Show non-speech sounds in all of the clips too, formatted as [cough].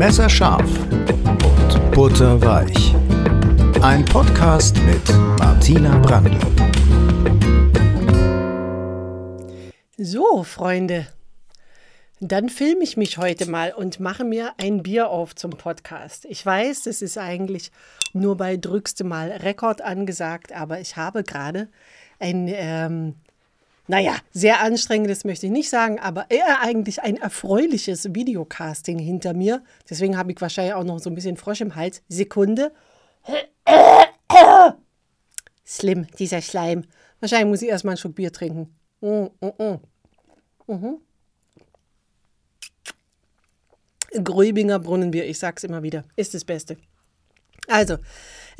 Messerscharf und Butterweich. Ein Podcast mit Martina Brandl. So, Freunde, dann filme ich mich heute mal und mache mir ein Bier auf zum Podcast. Ich weiß, das ist eigentlich nur bei drückste Mal Rekord angesagt, aber ich habe gerade ein ähm, naja, sehr anstrengendes möchte ich nicht sagen, aber eher eigentlich ein erfreuliches Videocasting hinter mir. Deswegen habe ich wahrscheinlich auch noch so ein bisschen Frosch im Hals. Sekunde. Slim, dieser Schleim. Wahrscheinlich muss ich erstmal einen Schluck Bier trinken. Mm, mm, mm. Mhm. Gröbinger Brunnenbier, ich sag's immer wieder, ist das Beste. Also,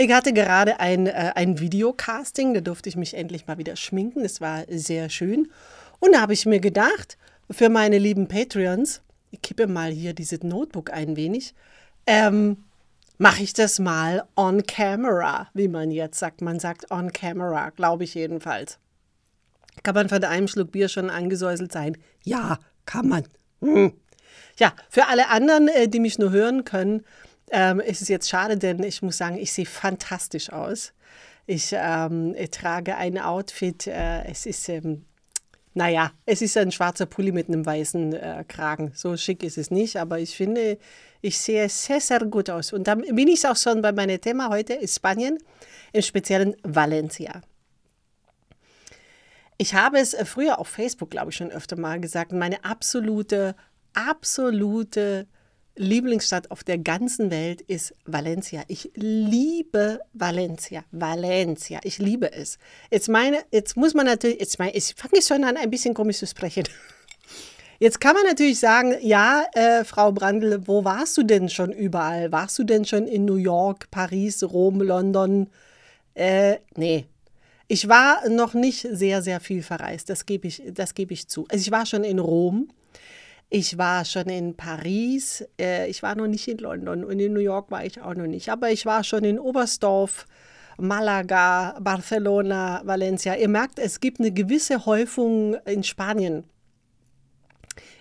ich hatte gerade ein, äh, ein Videocasting, da durfte ich mich endlich mal wieder schminken. Das war sehr schön. Und da habe ich mir gedacht, für meine lieben Patreons, ich kippe mal hier dieses Notebook ein wenig, ähm, mache ich das mal on camera, wie man jetzt sagt. Man sagt on camera, glaube ich jedenfalls. Kann man von einem Schluck Bier schon angesäuselt sein? Ja, kann man. Hm. Ja, für alle anderen, äh, die mich nur hören können, ähm, es ist jetzt schade, denn ich muss sagen, ich sehe fantastisch aus. Ich, ähm, ich trage ein Outfit, äh, es ist, ähm, naja, es ist ein schwarzer Pulli mit einem weißen äh, Kragen. So schick ist es nicht, aber ich finde, ich sehe sehr, sehr gut aus. Und dann bin ich auch schon bei meinem Thema heute, Spanien, im speziellen Valencia. Ich habe es äh, früher auf Facebook, glaube ich, schon öfter mal gesagt, meine absolute, absolute Lieblingsstadt auf der ganzen Welt ist Valencia. Ich liebe Valencia. Valencia. Ich liebe es. Jetzt meine, jetzt muss man natürlich, jetzt meine, ich fange schon an, ein bisschen komisch zu sprechen. [laughs] Jetzt kann man natürlich sagen, ja, äh, Frau Brandl, wo warst du denn schon überall? Warst du denn schon in New York, Paris, Rom, London? Äh, nee. Ich war noch nicht sehr, sehr viel verreist, das gebe ich, gebe ich zu. Also ich war schon in Rom, ich war schon in Paris, äh, ich war noch nicht in London und in New York war ich auch noch nicht, aber ich war schon in Oberstdorf, Malaga, Barcelona, Valencia. Ihr merkt, es gibt eine gewisse Häufung in Spanien.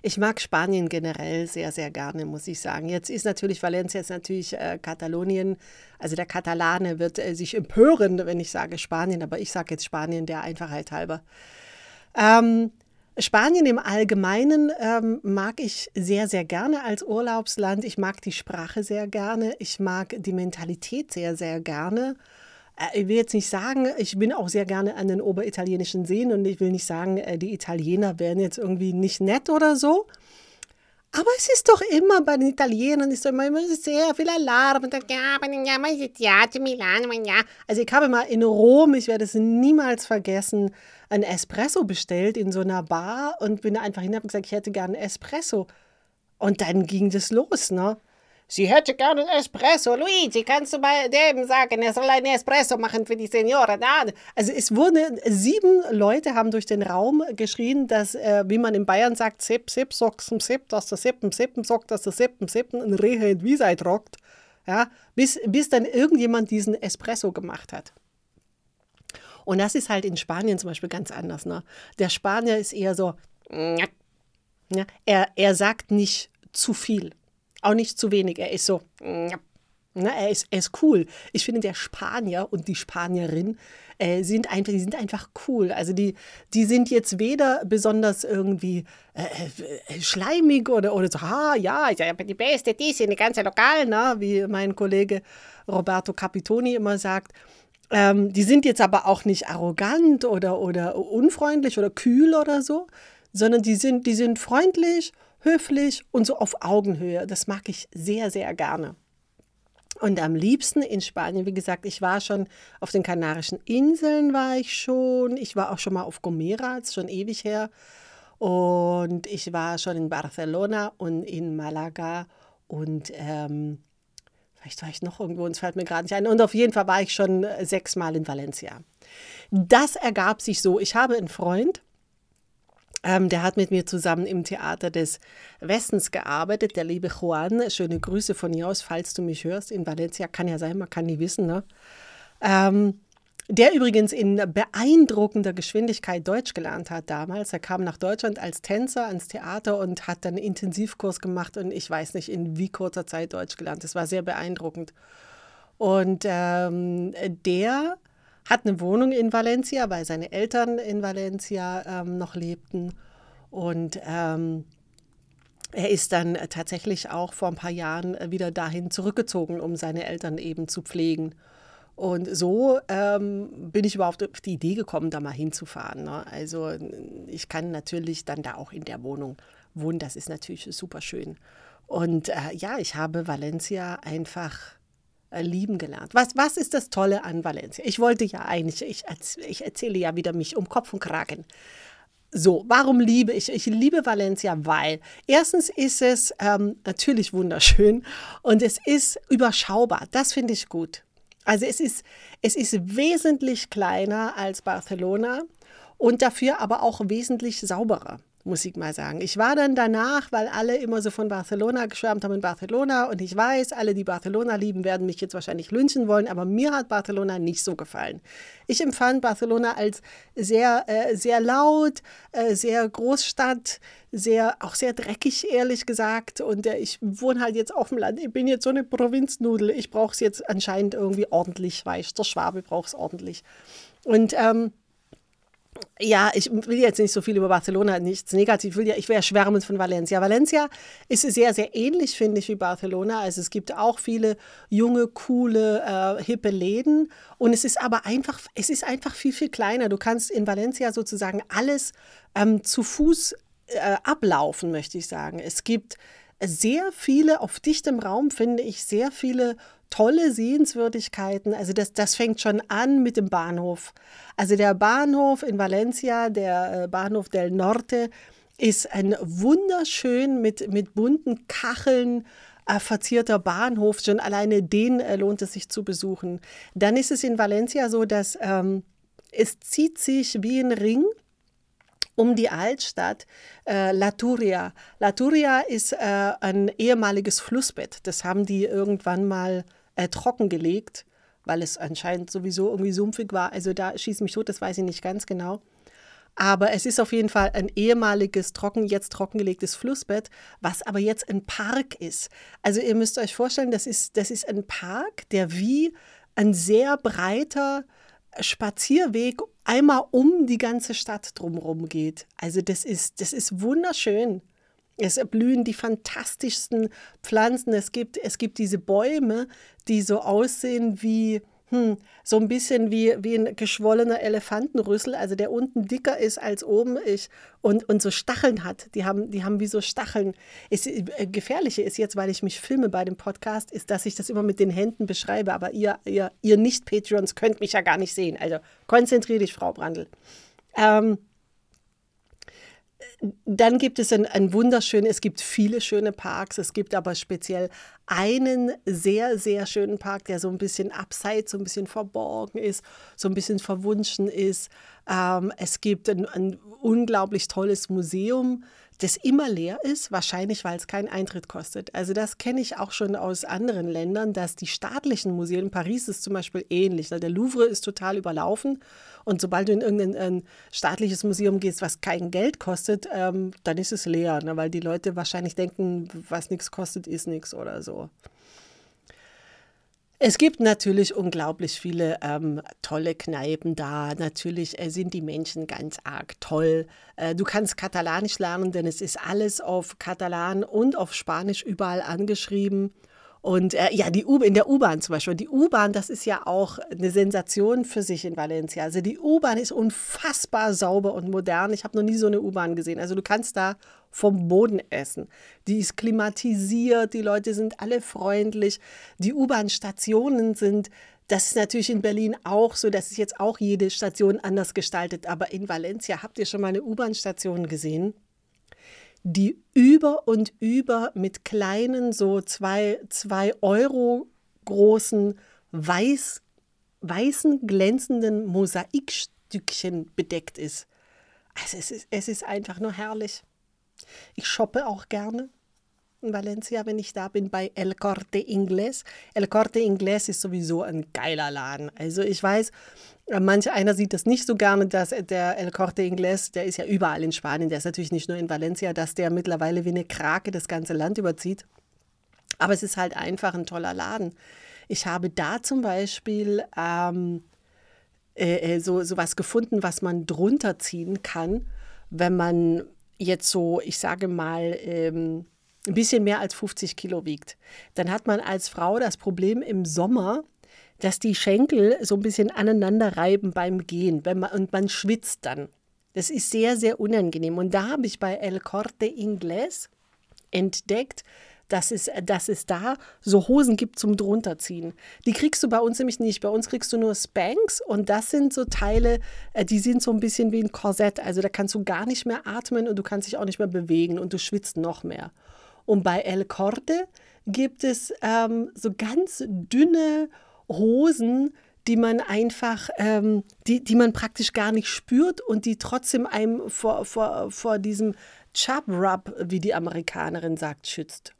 Ich mag Spanien generell sehr, sehr gerne, muss ich sagen. Jetzt ist natürlich Valencia, ist natürlich äh, Katalonien. Also der Katalane wird äh, sich empören, wenn ich sage Spanien, aber ich sage jetzt Spanien der Einfachheit halber. Ähm, Spanien im Allgemeinen ähm, mag ich sehr, sehr gerne als Urlaubsland. Ich mag die Sprache sehr gerne. Ich mag die Mentalität sehr, sehr gerne. Äh, ich will jetzt nicht sagen, ich bin auch sehr gerne an den oberitalienischen Seen und ich will nicht sagen, äh, die Italiener wären jetzt irgendwie nicht nett oder so. Aber es ist doch immer bei den Italienern ist immer, immer sehr viel Alarm. Also ich habe mal in Rom, ich werde es niemals vergessen, ein Espresso bestellt in so einer Bar und bin einfach hin und gesagt, ich hätte gerne Espresso. Und dann ging das los, ne? Sie hätte gerne einen Espresso. Luigi, kannst du bei dem sagen, er soll einen Espresso machen für die Senioren? Also es wurden sieben Leute haben durch den Raum geschrien, dass, äh, wie man in Bayern sagt, Sepp, Sepp, Socken, Sepp, dass der Seppen, Seppen, Sock, dass der Seppen, Seppen ein Rehe in Wiesei trockt. Ja, bis, bis dann irgendjemand diesen Espresso gemacht hat. Und das ist halt in Spanien zum Beispiel ganz anders. Ne? Der Spanier ist eher so, ja, er, er sagt nicht zu viel. Auch nicht zu wenig. Er ist so, na, ne, er, ist, er ist cool. Ich finde, der Spanier und die Spanierin äh, sind, einfach, die sind einfach cool. Also die, die sind jetzt weder besonders irgendwie äh, äh, schleimig oder, oder so, ah, ja, ich bin die Beste, die sind die ganze Lokal, ne? wie mein Kollege Roberto Capitoni immer sagt. Ähm, die sind jetzt aber auch nicht arrogant oder, oder unfreundlich oder kühl oder so, sondern die sind, die sind freundlich höflich und so auf Augenhöhe. Das mag ich sehr, sehr gerne. Und am liebsten in Spanien, wie gesagt, ich war schon auf den Kanarischen Inseln, war ich schon. Ich war auch schon mal auf Gomera, ist schon ewig her. Und ich war schon in Barcelona und in Malaga und ähm, vielleicht war ich noch irgendwo, es fällt mir gerade nicht ein. Und auf jeden Fall war ich schon sechsmal in Valencia. Das ergab sich so. Ich habe einen Freund, ähm, der hat mit mir zusammen im Theater des Westens gearbeitet, der liebe Juan. Schöne Grüße von hier aus, falls du mich hörst. In Valencia kann ja sein, man kann nie wissen. Ne? Ähm, der übrigens in beeindruckender Geschwindigkeit Deutsch gelernt hat damals. Er kam nach Deutschland als Tänzer ans Theater und hat dann einen Intensivkurs gemacht und ich weiß nicht, in wie kurzer Zeit Deutsch gelernt. Das war sehr beeindruckend. Und ähm, der hat eine Wohnung in Valencia, weil seine Eltern in Valencia ähm, noch lebten. Und ähm, er ist dann tatsächlich auch vor ein paar Jahren wieder dahin zurückgezogen, um seine Eltern eben zu pflegen. Und so ähm, bin ich überhaupt auf die Idee gekommen, da mal hinzufahren. Ne? Also ich kann natürlich dann da auch in der Wohnung wohnen. Das ist natürlich super schön. Und äh, ja, ich habe Valencia einfach äh, lieben gelernt. Was, was ist das Tolle an Valencia? Ich wollte ja eigentlich, ich, ich erzähle ja wieder mich um Kopf und Kragen. So, warum liebe ich? Ich liebe Valencia, weil erstens ist es ähm, natürlich wunderschön und es ist überschaubar. Das finde ich gut. Also es ist, es ist wesentlich kleiner als Barcelona und dafür aber auch wesentlich sauberer muss ich mal sagen. Ich war dann danach, weil alle immer so von Barcelona geschwärmt haben in Barcelona und ich weiß, alle, die Barcelona lieben, werden mich jetzt wahrscheinlich lynchen wollen, aber mir hat Barcelona nicht so gefallen. Ich empfand Barcelona als sehr, äh, sehr laut, äh, sehr Großstadt, sehr, auch sehr dreckig, ehrlich gesagt. Und äh, ich wohne halt jetzt auf dem Land. Ich bin jetzt so eine Provinznudel. Ich brauche es jetzt anscheinend irgendwie ordentlich, ich, der Schwabe braucht es ordentlich. Und ähm, ja, ich will jetzt nicht so viel über Barcelona, nichts negativ. Ich, will ja, ich wäre schwärmend von Valencia. Valencia ist sehr, sehr ähnlich, finde ich, wie Barcelona. Also es gibt auch viele junge, coole, äh, hippe Läden. Und es ist aber einfach, es ist einfach viel, viel kleiner. Du kannst in Valencia sozusagen alles ähm, zu Fuß äh, ablaufen, möchte ich sagen. Es gibt sehr viele, auf dichtem Raum finde ich sehr viele tolle Sehenswürdigkeiten. Also das, das fängt schon an mit dem Bahnhof. Also der Bahnhof in Valencia, der äh, Bahnhof del Norte, ist ein wunderschön mit, mit bunten Kacheln äh, verzierter Bahnhof. Schon alleine den äh, lohnt es sich zu besuchen. Dann ist es in Valencia so, dass ähm, es zieht sich wie ein Ring um die Altstadt äh, Laturia. Laturia ist äh, ein ehemaliges Flussbett. Das haben die irgendwann mal äh, trockengelegt, weil es anscheinend sowieso irgendwie sumpfig war. Also da schießt mich tot, das weiß ich nicht ganz genau. Aber es ist auf jeden Fall ein ehemaliges, trocken, jetzt trockengelegtes Flussbett, was aber jetzt ein Park ist. Also ihr müsst euch vorstellen, das ist, das ist ein Park, der wie ein sehr breiter Spazierweg einmal um die ganze Stadt drumherum geht. Also das ist, das ist wunderschön. Es blühen die fantastischsten Pflanzen. Es gibt, es gibt diese Bäume, die so aussehen wie hm, so ein bisschen wie, wie ein geschwollener Elefantenrüssel, also der unten dicker ist als oben ich, und, und so Stacheln hat. Die haben, die haben wie so Stacheln. Es, äh, Gefährliche ist jetzt, weil ich mich filme bei dem Podcast, ist, dass ich das immer mit den Händen beschreibe. Aber ihr, ihr, ihr Nicht-Patreons könnt mich ja gar nicht sehen. Also konzentriere dich, Frau Brandl. Ähm, dann gibt es ein, ein wunderschön, es gibt viele schöne Parks, es gibt aber speziell einen sehr, sehr schönen Park, der so ein bisschen abseits, so ein bisschen verborgen ist, so ein bisschen verwunschen ist. Ähm, es gibt ein, ein unglaublich tolles Museum, das immer leer ist, wahrscheinlich weil es keinen Eintritt kostet. Also das kenne ich auch schon aus anderen Ländern, dass die staatlichen Museen, in Paris ist zum Beispiel ähnlich. Der Louvre ist total überlaufen und sobald du in irgendein staatliches Museum gehst, was kein Geld kostet, ähm, dann ist es leer, ne? weil die Leute wahrscheinlich denken, was nichts kostet, ist nichts oder so. Es gibt natürlich unglaublich viele ähm, tolle Kneipen da. Natürlich äh, sind die Menschen ganz arg toll. Äh, du kannst Katalanisch lernen, denn es ist alles auf Katalan und auf Spanisch überall angeschrieben. Und äh, ja, die U in der U-Bahn zum Beispiel. Die U-Bahn, das ist ja auch eine Sensation für sich in Valencia. Also die U-Bahn ist unfassbar sauber und modern. Ich habe noch nie so eine U-Bahn gesehen. Also du kannst da vom Boden essen. Die ist klimatisiert, die Leute sind alle freundlich. Die U-Bahn-Stationen sind, das ist natürlich in Berlin auch so, das ist jetzt auch jede Station anders gestaltet. Aber in Valencia habt ihr schon mal eine U-Bahn-Station gesehen? Die über und über mit kleinen, so zwei, zwei Euro großen, weiß, weißen, glänzenden Mosaikstückchen bedeckt ist. Also es ist, es ist einfach nur herrlich. Ich shoppe auch gerne. In Valencia, wenn ich da bin, bei El Corte Inglés. El Corte Inglés ist sowieso ein geiler Laden. Also ich weiß, manch einer sieht das nicht so gerne, dass der El Corte Inglés, der ist ja überall in Spanien, der ist natürlich nicht nur in Valencia, dass der mittlerweile wie eine Krake das ganze Land überzieht. Aber es ist halt einfach ein toller Laden. Ich habe da zum Beispiel ähm, äh, äh so, so was gefunden, was man drunter ziehen kann, wenn man jetzt so, ich sage mal, ähm, ein bisschen mehr als 50 Kilo wiegt. Dann hat man als Frau das Problem im Sommer, dass die Schenkel so ein bisschen aneinander reiben beim Gehen wenn man, und man schwitzt dann. Das ist sehr, sehr unangenehm. Und da habe ich bei El Corte Inglés entdeckt, dass es, dass es da so Hosen gibt zum drunterziehen. Die kriegst du bei uns nämlich nicht. Bei uns kriegst du nur Spanks und das sind so Teile, äh, die sind so ein bisschen wie ein Korsett. Also da kannst du gar nicht mehr atmen und du kannst dich auch nicht mehr bewegen und du schwitzt noch mehr. Und bei El Corte gibt es ähm, so ganz dünne Hosen, die man einfach, ähm, die, die man praktisch gar nicht spürt und die trotzdem einem vor, vor, vor diesem Chub-Rub, wie die Amerikanerin sagt, schützt.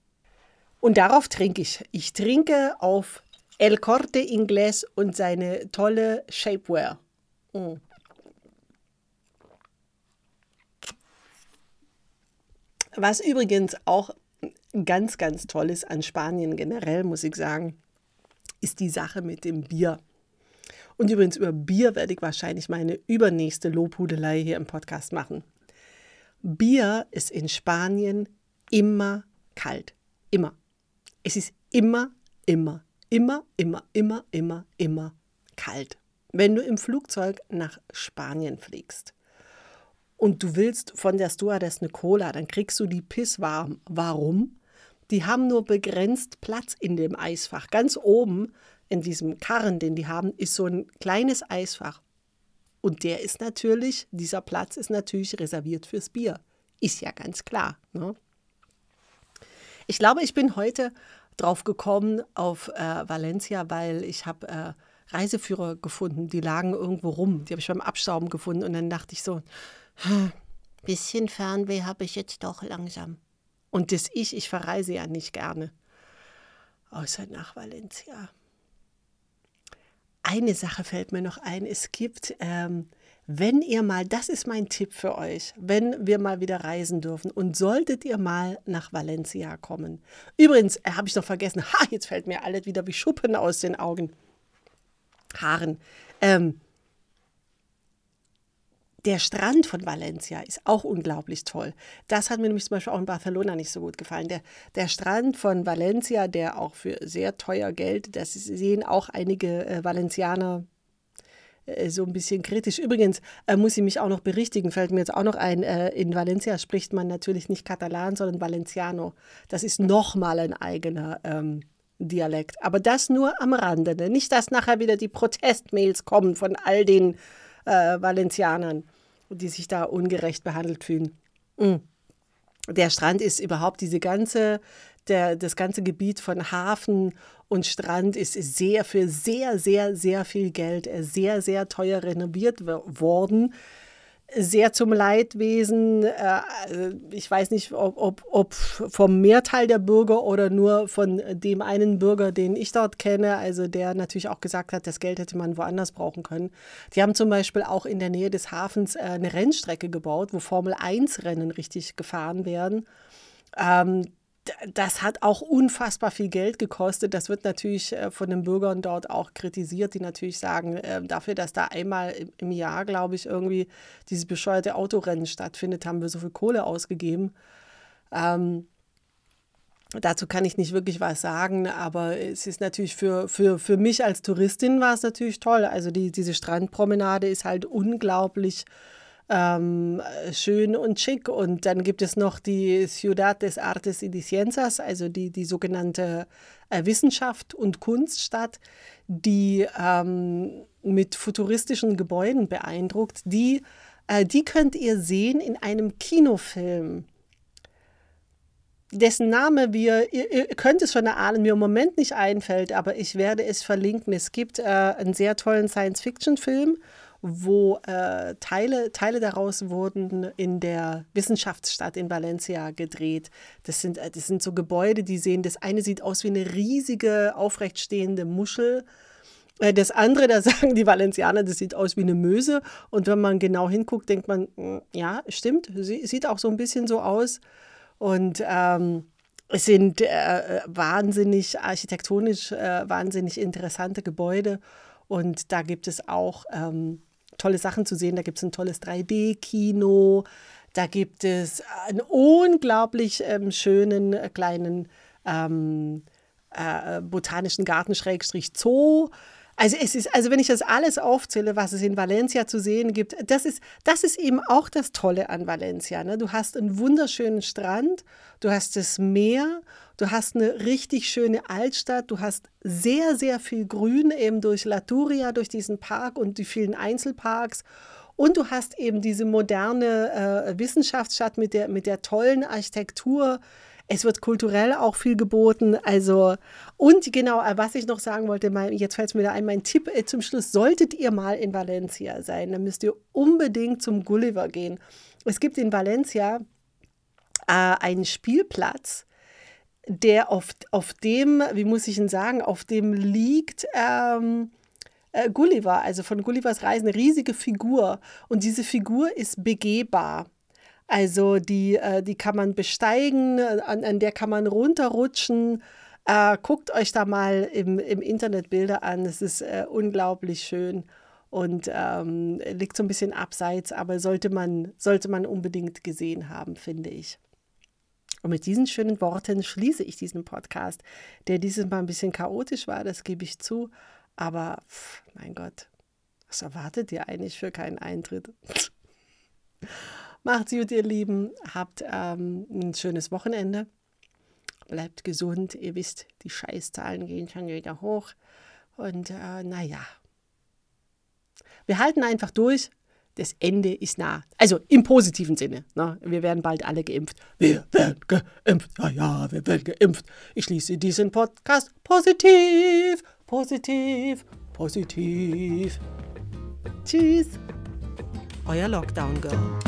Und darauf trinke ich. Ich trinke auf El Corte Inglés und seine tolle Shapewear. Mm. Was übrigens auch ganz, ganz Tolles an Spanien generell, muss ich sagen, ist die Sache mit dem Bier. Und übrigens über Bier werde ich wahrscheinlich meine übernächste Lobhudelei hier im Podcast machen. Bier ist in Spanien immer kalt. Immer. Es ist immer, immer, immer, immer, immer, immer, immer kalt. Wenn du im Flugzeug nach Spanien fliegst und du willst von der Stewardess eine Cola, dann kriegst du die pisswarm. Warum? Die haben nur begrenzt Platz in dem Eisfach. Ganz oben in diesem Karren, den die haben, ist so ein kleines Eisfach. Und der ist natürlich, dieser Platz ist natürlich reserviert fürs Bier. Ist ja ganz klar. Ne? Ich glaube, ich bin heute drauf gekommen auf äh, Valencia, weil ich habe äh, Reiseführer gefunden, die lagen irgendwo rum. Die habe ich beim Abstauben gefunden und dann dachte ich so, bisschen Fernweh habe ich jetzt doch langsam. Und das Ich, ich verreise ja nicht gerne. Außer nach Valencia. Eine Sache fällt mir noch ein. Es gibt, ähm, wenn ihr mal, das ist mein Tipp für euch, wenn wir mal wieder reisen dürfen und solltet ihr mal nach Valencia kommen. Übrigens, äh, habe ich noch vergessen, ha, jetzt fällt mir alles wieder wie Schuppen aus den Augen. Haaren. Ähm, der Strand von Valencia ist auch unglaublich toll. Das hat mir nämlich zum Beispiel auch in Barcelona nicht so gut gefallen. Der, der Strand von Valencia, der auch für sehr teuer Geld, das sehen auch einige äh, Valencianer äh, so ein bisschen kritisch. Übrigens äh, muss ich mich auch noch berichtigen, fällt mir jetzt auch noch ein, äh, in Valencia spricht man natürlich nicht Katalan, sondern Valenciano. Das ist nochmal ein eigener ähm, Dialekt. Aber das nur am Rande. Ne? Nicht, dass nachher wieder die Protestmails kommen von all den äh, Valencianern, die sich da ungerecht behandelt fühlen. Mhm. Der Strand ist überhaupt diese ganze, der, das ganze Gebiet von Hafen und Strand ist sehr für sehr, sehr, sehr viel Geld, äh, sehr, sehr teuer renoviert worden sehr zum Leidwesen. Äh, ich weiß nicht, ob, ob, ob, vom Mehrteil der Bürger oder nur von dem einen Bürger, den ich dort kenne, also der natürlich auch gesagt hat, das Geld hätte man woanders brauchen können. Die haben zum Beispiel auch in der Nähe des Hafens äh, eine Rennstrecke gebaut, wo Formel-1-Rennen richtig gefahren werden. Ähm, das hat auch unfassbar viel Geld gekostet. Das wird natürlich äh, von den Bürgern dort auch kritisiert, die natürlich sagen, äh, dafür, dass da einmal im Jahr, glaube ich, irgendwie dieses bescheuerte Autorennen stattfindet, haben wir so viel Kohle ausgegeben. Ähm, dazu kann ich nicht wirklich was sagen, aber es ist natürlich für, für, für mich als Touristin war es natürlich toll. Also die, diese Strandpromenade ist halt unglaublich ähm, schön und schick. Und dann gibt es noch die Ciudad des Artes y de Ciencias, also die, die sogenannte äh, Wissenschaft und Kunststadt, die ähm, mit futuristischen Gebäuden beeindruckt. Die, äh, die könnt ihr sehen in einem Kinofilm dessen Name wir, ihr, ihr, könnt es schon erahnen, mir im Moment nicht einfällt, aber ich werde es verlinken. Es gibt äh, einen sehr tollen Science-Fiction-Film wo äh, Teile, Teile daraus wurden in der Wissenschaftsstadt in Valencia gedreht. Das sind, äh, das sind so Gebäude, die sehen, das eine sieht aus wie eine riesige, aufrechtstehende Muschel. Äh, das andere, da [laughs] sagen die Valencianer, das sieht aus wie eine Möse. Und wenn man genau hinguckt, denkt man, hm, ja, stimmt, sie, sieht auch so ein bisschen so aus. Und ähm, es sind äh, wahnsinnig architektonisch, äh, wahnsinnig interessante Gebäude. Und da gibt es auch ähm, tolle Sachen zu sehen. Da gibt es ein tolles 3D-Kino. Da gibt es einen unglaublich ähm, schönen äh, kleinen ähm, äh, botanischen Garten Schrägstrich Zoo. Also es ist, also wenn ich das alles aufzähle, was es in Valencia zu sehen gibt, das ist, das ist eben auch das Tolle an Valencia. Ne? Du hast einen wunderschönen Strand, du hast das Meer, du hast eine richtig schöne Altstadt, du hast sehr, sehr viel Grün eben durch Laturia, durch diesen Park und die vielen Einzelparks. Und du hast eben diese moderne äh, Wissenschaftsstadt mit der, mit der tollen Architektur, es wird kulturell auch viel geboten. Also, und genau, äh, was ich noch sagen wollte, mein, jetzt fällt es mir da ein, mein Tipp äh, zum Schluss, solltet ihr mal in Valencia sein, dann müsst ihr unbedingt zum Gulliver gehen. Es gibt in Valencia äh, einen Spielplatz, der auf, auf dem, wie muss ich ihn sagen, auf dem liegt ähm, äh, Gulliver, also von Gullivers Reisen, eine riesige Figur. Und diese Figur ist begehbar. Also die, äh, die kann man besteigen, an, an der kann man runterrutschen. Äh, guckt euch da mal im, im Internet Bilder an. Es ist äh, unglaublich schön und ähm, liegt so ein bisschen abseits, aber sollte man, sollte man unbedingt gesehen haben, finde ich. Und mit diesen schönen Worten schließe ich diesen Podcast, der dieses Mal ein bisschen chaotisch war, das gebe ich zu. Aber pff, mein Gott, was erwartet ihr eigentlich für keinen Eintritt? Macht's gut, ihr Lieben. Habt ähm, ein schönes Wochenende. Bleibt gesund. Ihr wisst, die Scheißzahlen gehen schon wieder hoch. Und äh, naja, wir halten einfach durch. Das Ende ist nah. Also im positiven Sinne. Ne? Wir werden bald alle geimpft. Wir werden geimpft. Ja, ja, wir werden geimpft. Ich schließe diesen Podcast positiv, positiv, positiv. Tschüss. Euer Lockdown Girl.